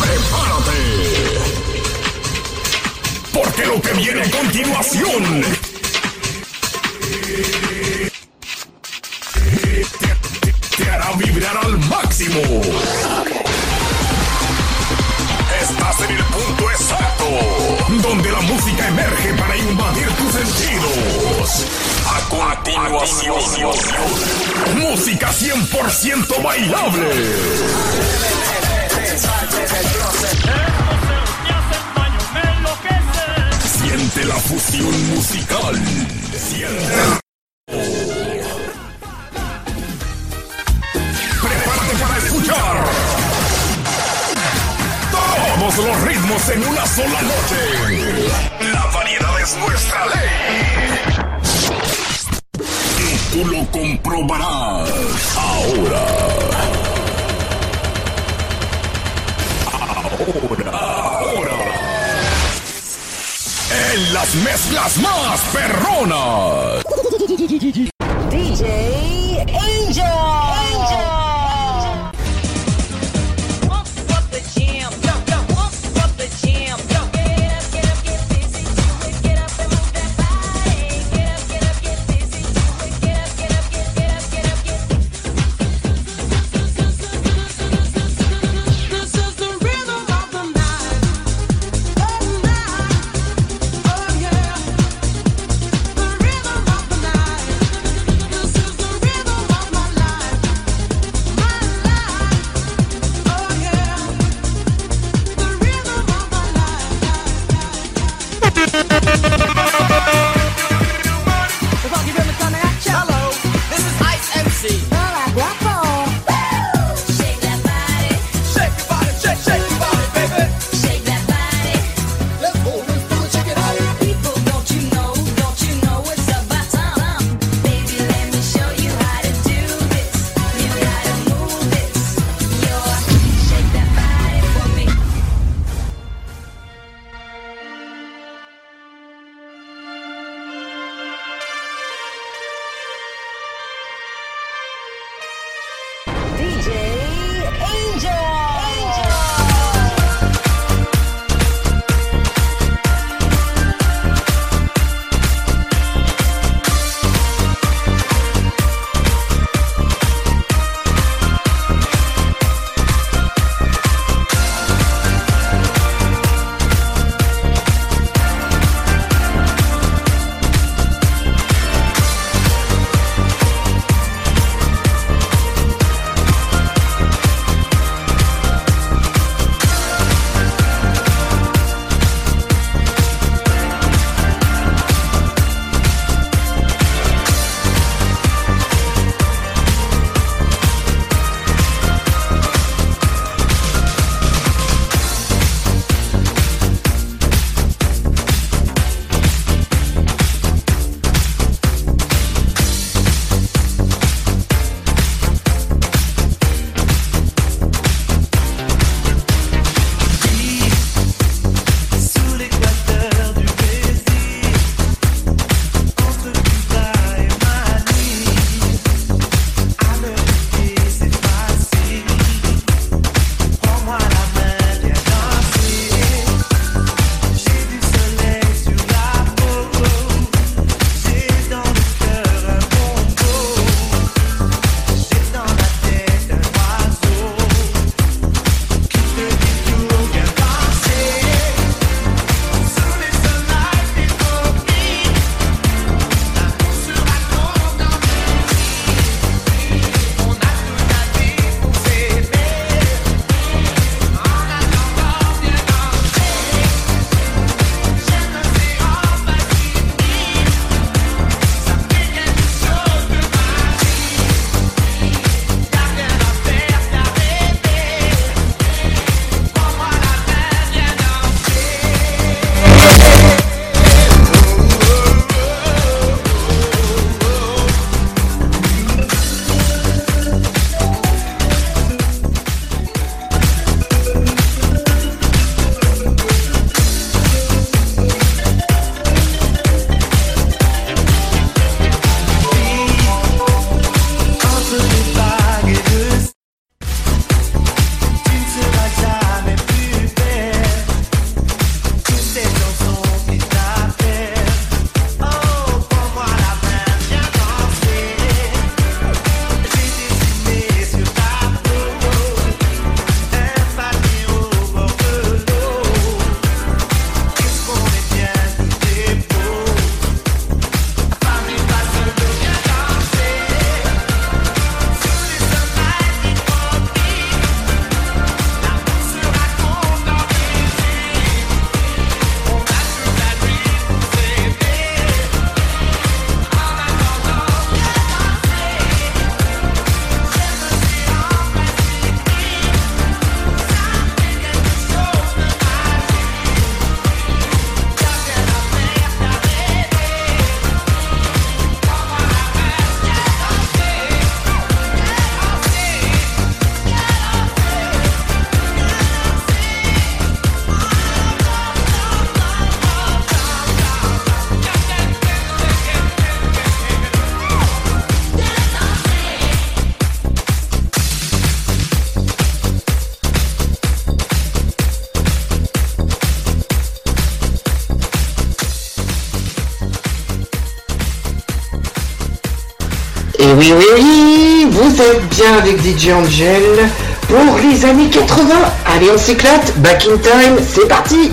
¡Prepárate! Porque lo que viene a continuación A continuación, música 100% bailable. Siente la fusión musical. Siente. Prepárate para escuchar. Todos los ritmos en una sola noche. La variedad es nuestra ley. Lo comprobarás. Ahora. Ahora. Ahora. En las mezclas más perronas. DJ Angel. Angel. Vous êtes bien avec DJ Angel pour les années 80. Allez, on s'éclate, back in time, c'est parti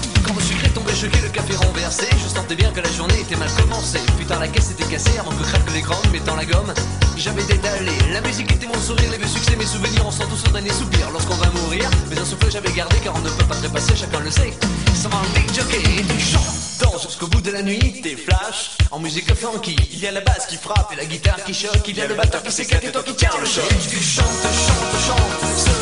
Quand le sucré tombait choqué, le café renversé, je sentais bien que la journée était mal commencée. Putain, la caisse était cassée avant que craque l'écran, mettant la gomme. J'avais détalé, la musique était mon sourire, les vieux succès, mes souvenirs, on sent tous au dernier soupir lorsqu'on va mourir. Mais un souffle j'avais gardé car on ne peut pas trépasser, chacun le sait. Sans un jockey, tu chantes jusqu'au bout de la nuit, tes flashs en musique funky. Il y a la basse qui frappe et la guitare qui choque, il y a le batteur qui s'éclate et toi qui tiens le choc. Tu chantes, chantes, chantes,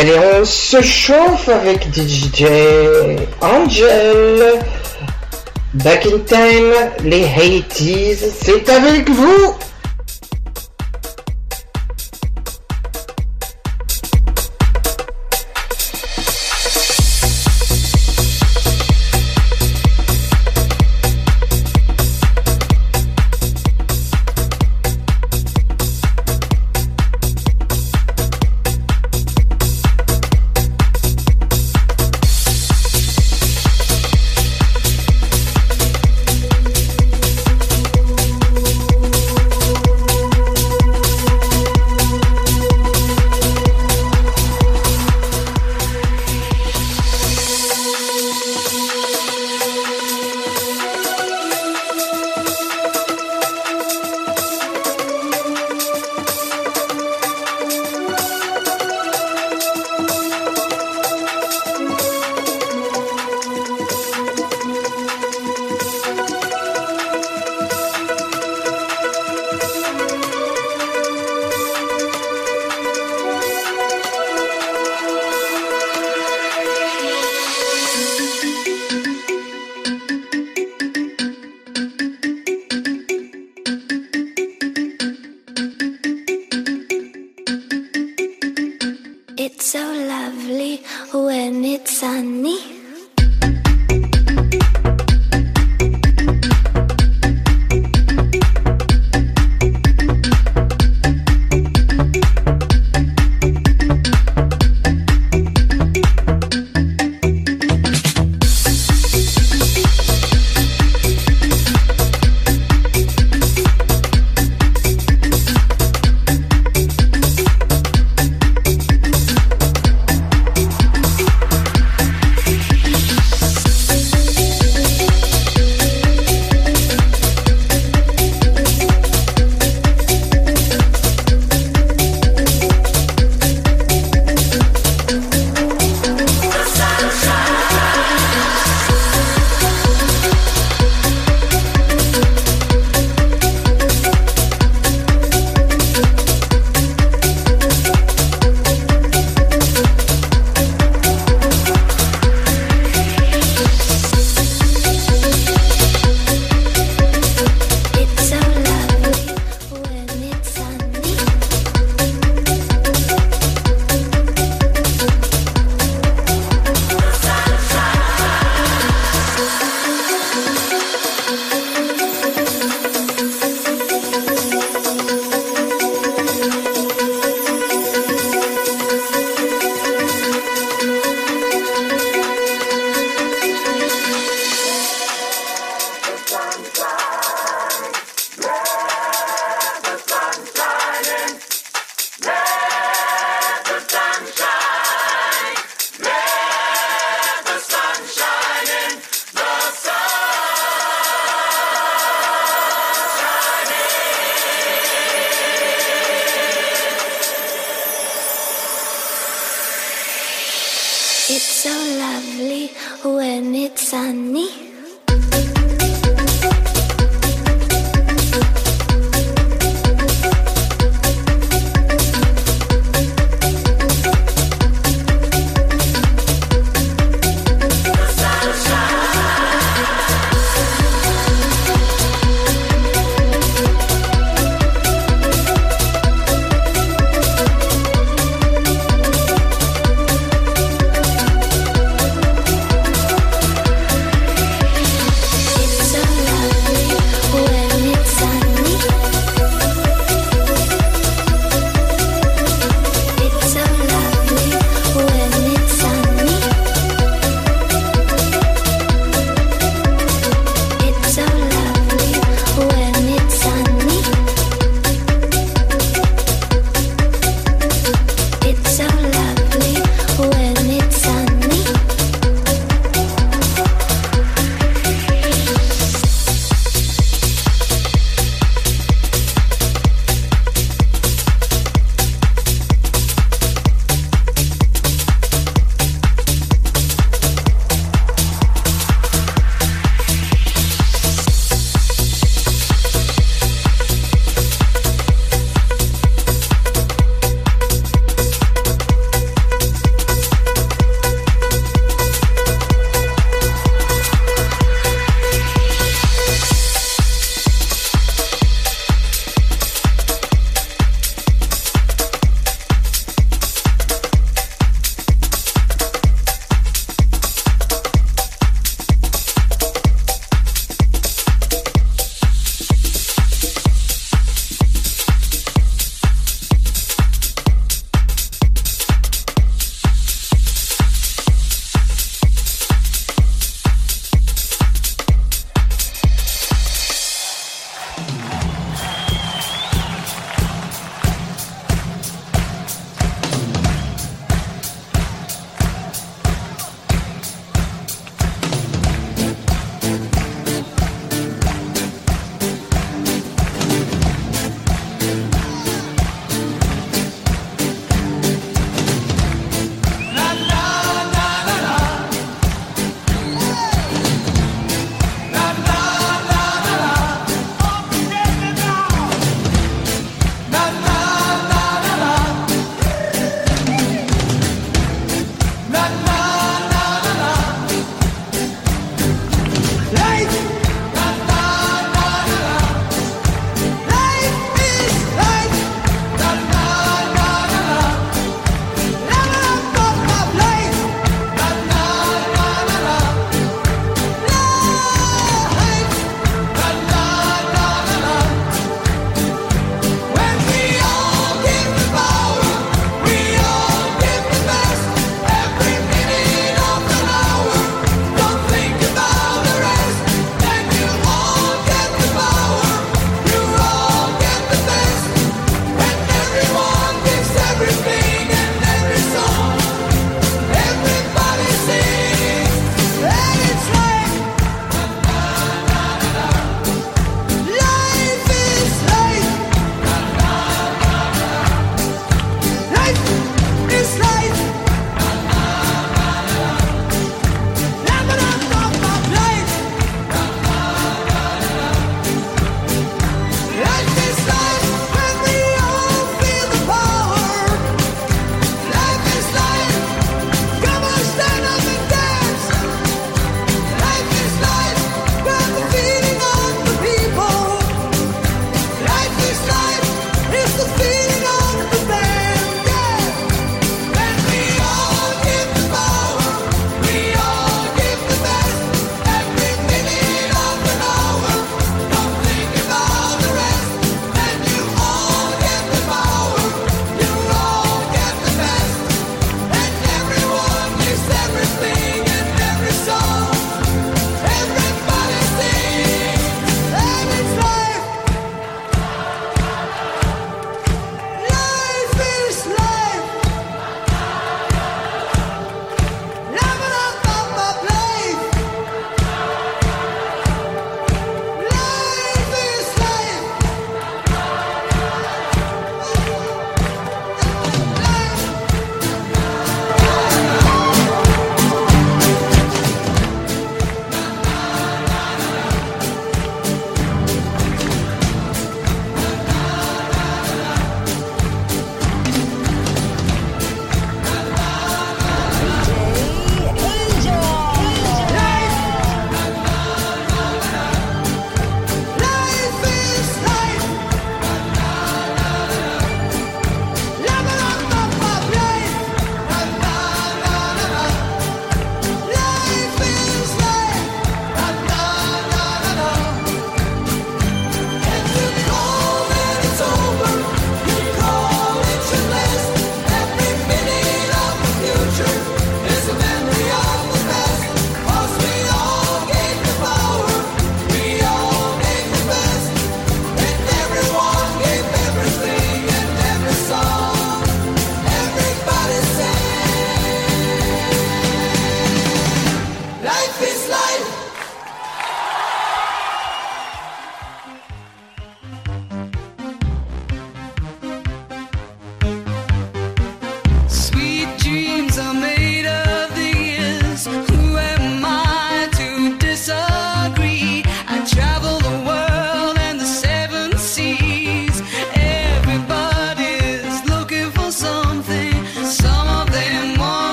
Allez, on se chauffe avec DJ Angel. Back in time, les 80s, c'est avec vous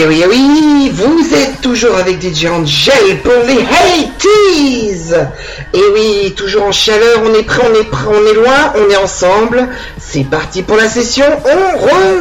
eh oui, eh oui, vous êtes toujours avec DJ Angel pour les 80 Et oui, toujours en chaleur, on est prêt, on est prêt, on est loin, on est ensemble. C'est parti pour la session, on relance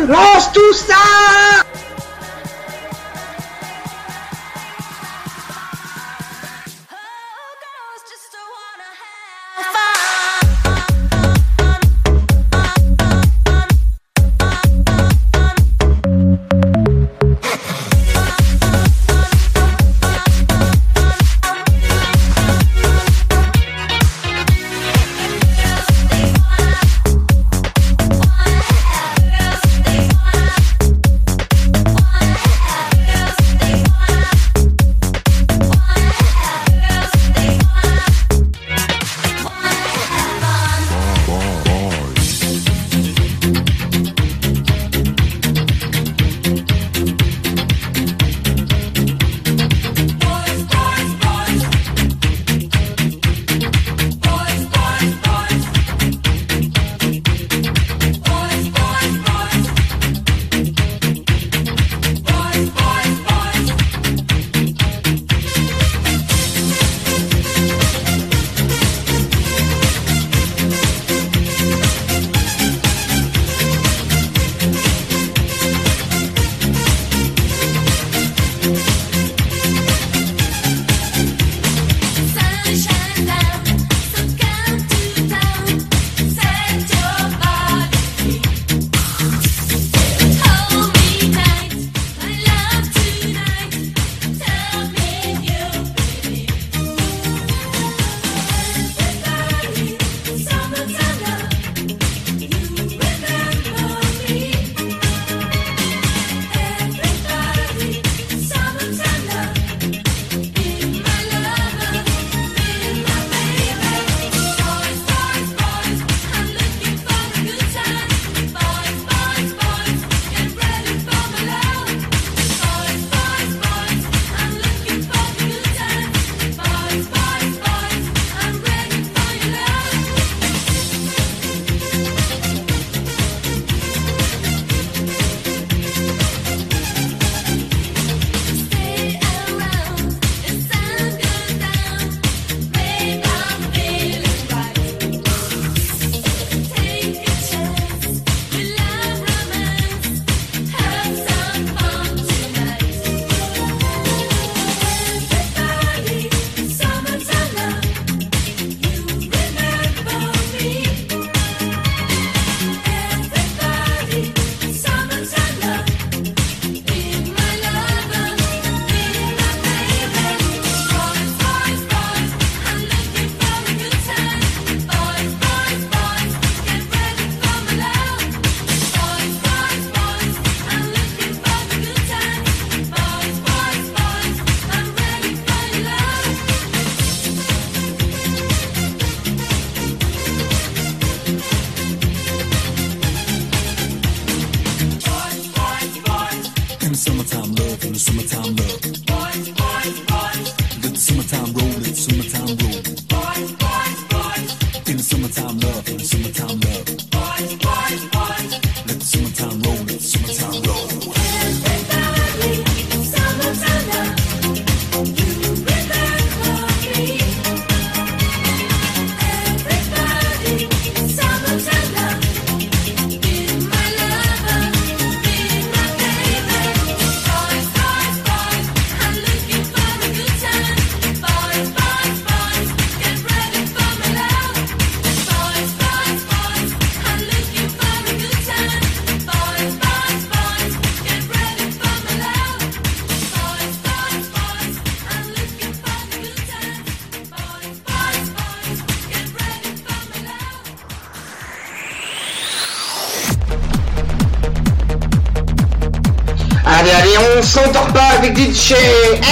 DJ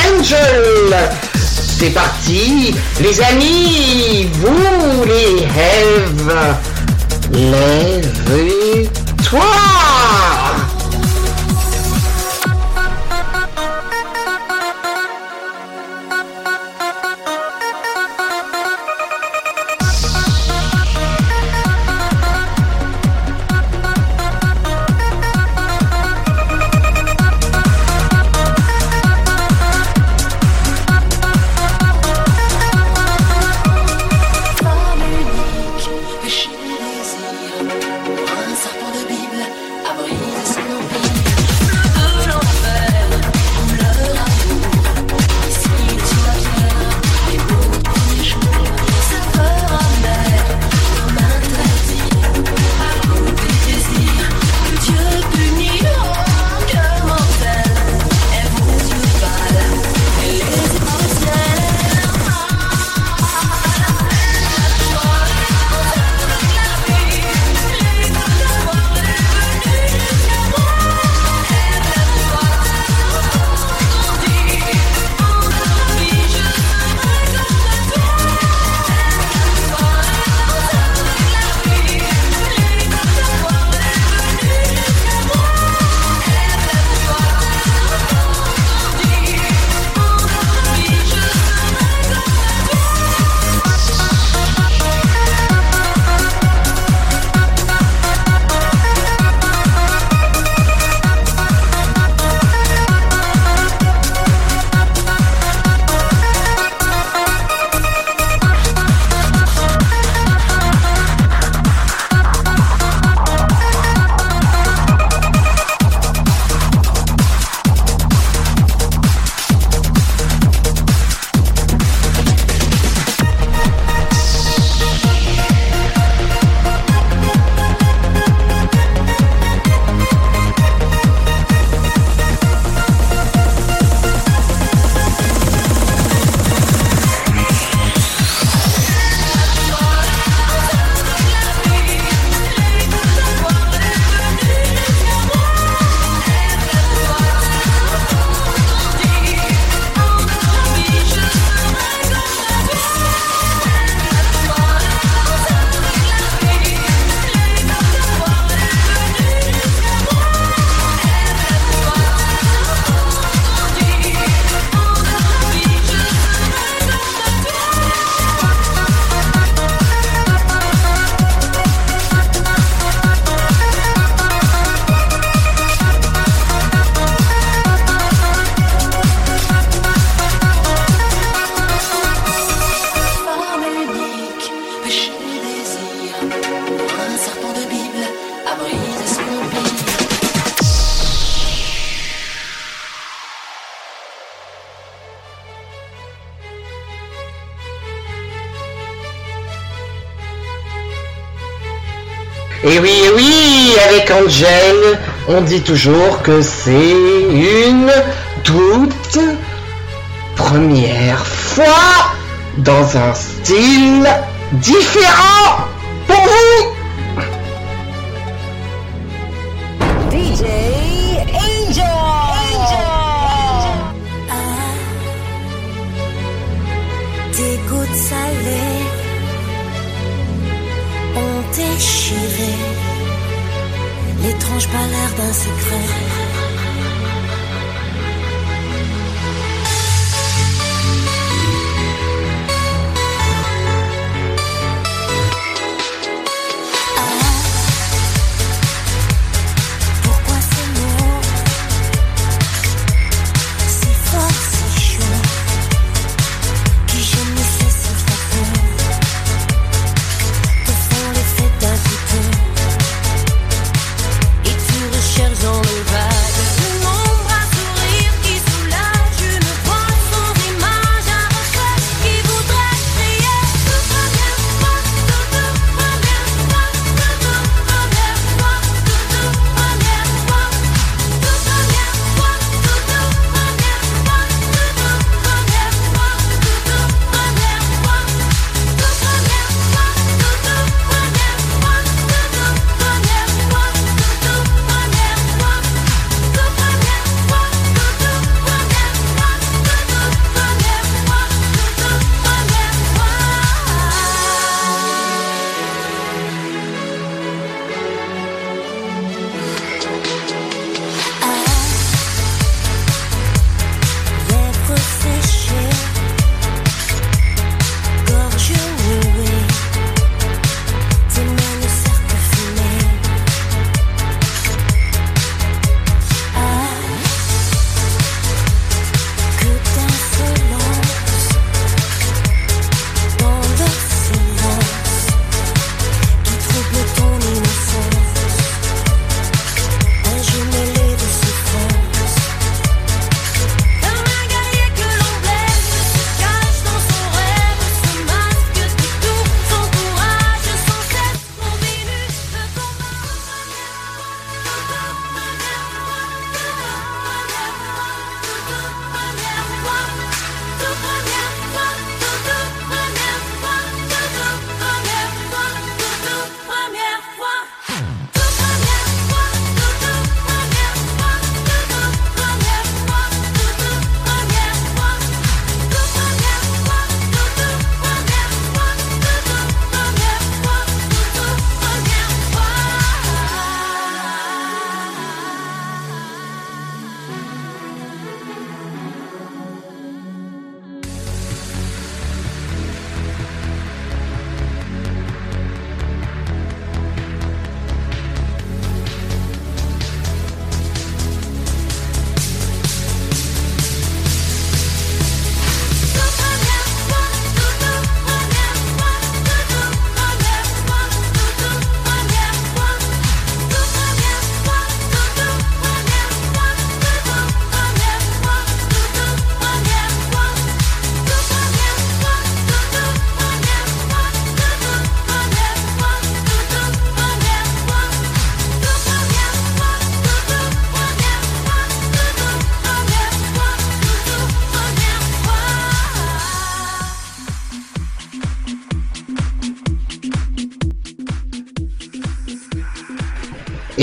Angel. C'est parti, les amis, vous les rêves, lève-toi. Et oui, oui, avec Angel, on dit toujours que c'est une toute première fois dans un style différent. Pour vous secret.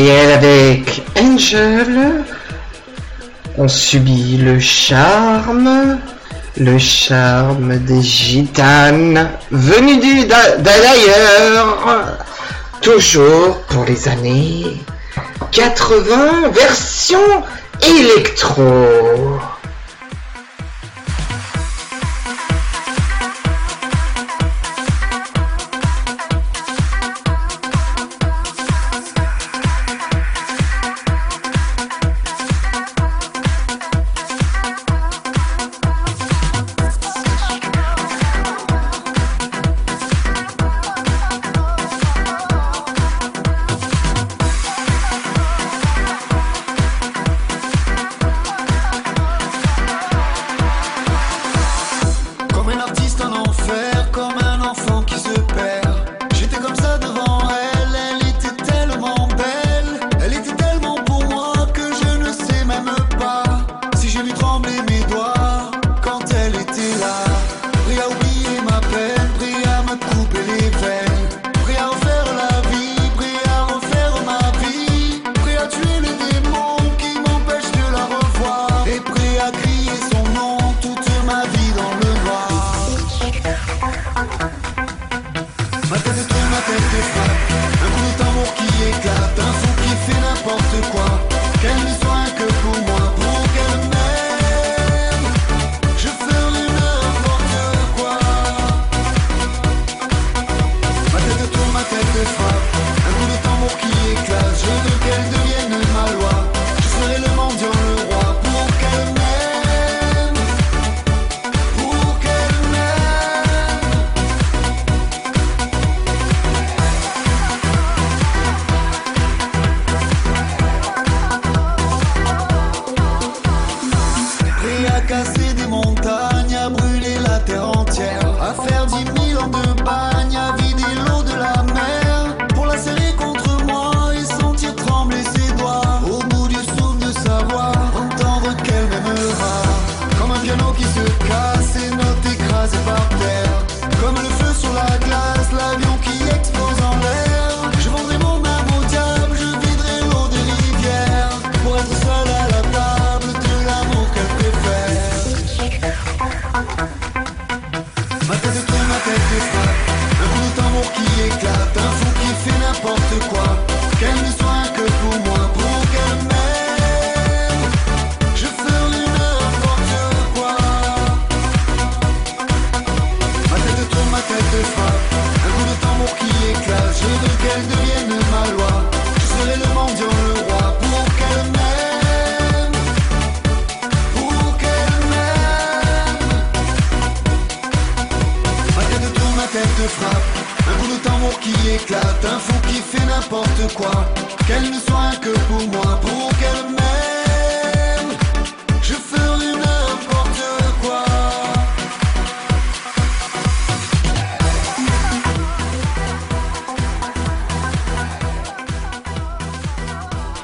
Et avec Angel on subit le charme, le charme des gitanes venus du d'ailleurs, toujours pour les années 80 version électro.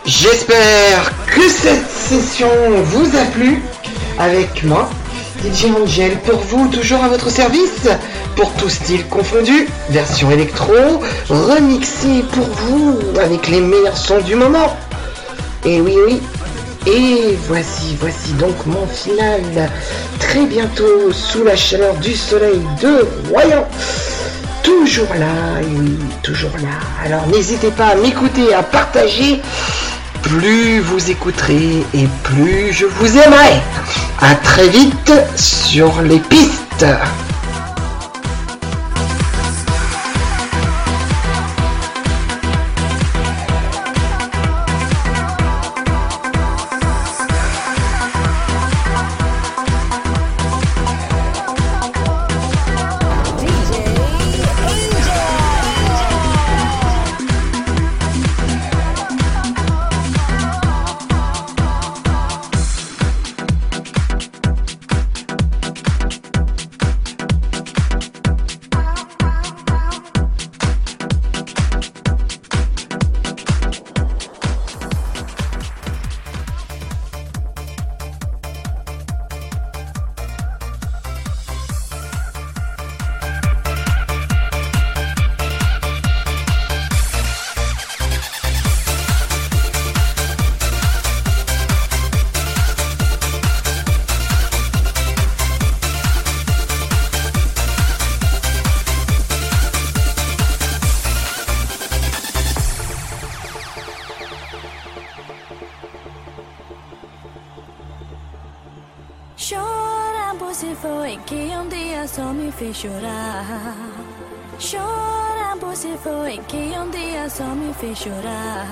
J'espère que cette session vous a plu avec moi, DJ Angel, pour vous, toujours à votre service, pour tout style confondu, version électro, remixée pour vous avec les meilleurs sons du moment. Et oui, oui. Et voici, voici donc mon final. Très bientôt, sous la chaleur du soleil de Royan toujours là, oui, toujours là. Alors n'hésitez pas à m'écouter, à partager plus vous écouterez et plus je vous aimerai. À très vite sur les pistes. chorar. Chorar, pois se foi que um dia só me fez chorar.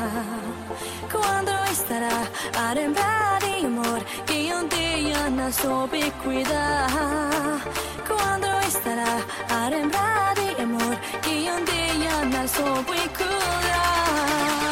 Quando estará a lembrar de amor que um dia não soube cuidar? Quando estará a lembrar de amor que um dia não soube cuidar?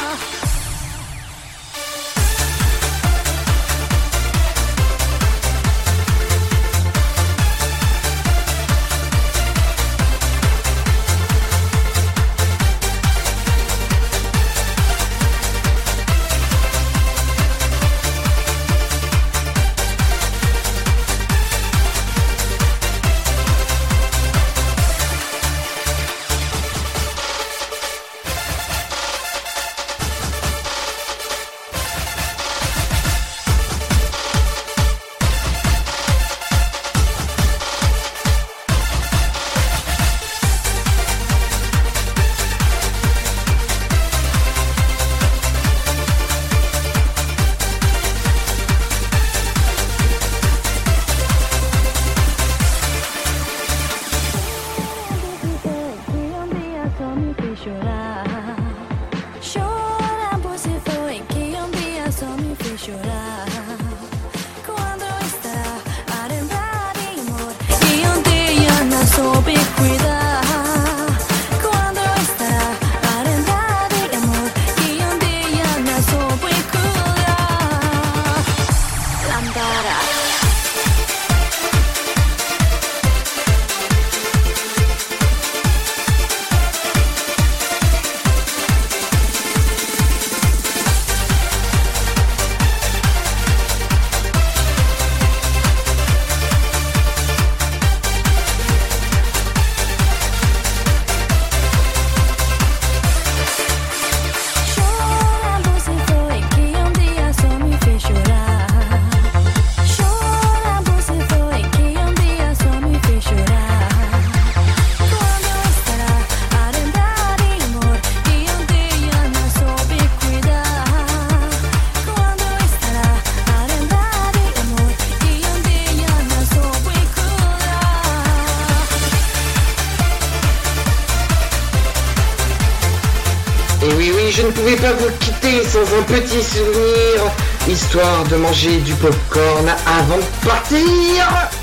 De manger du popcorn avant de partir.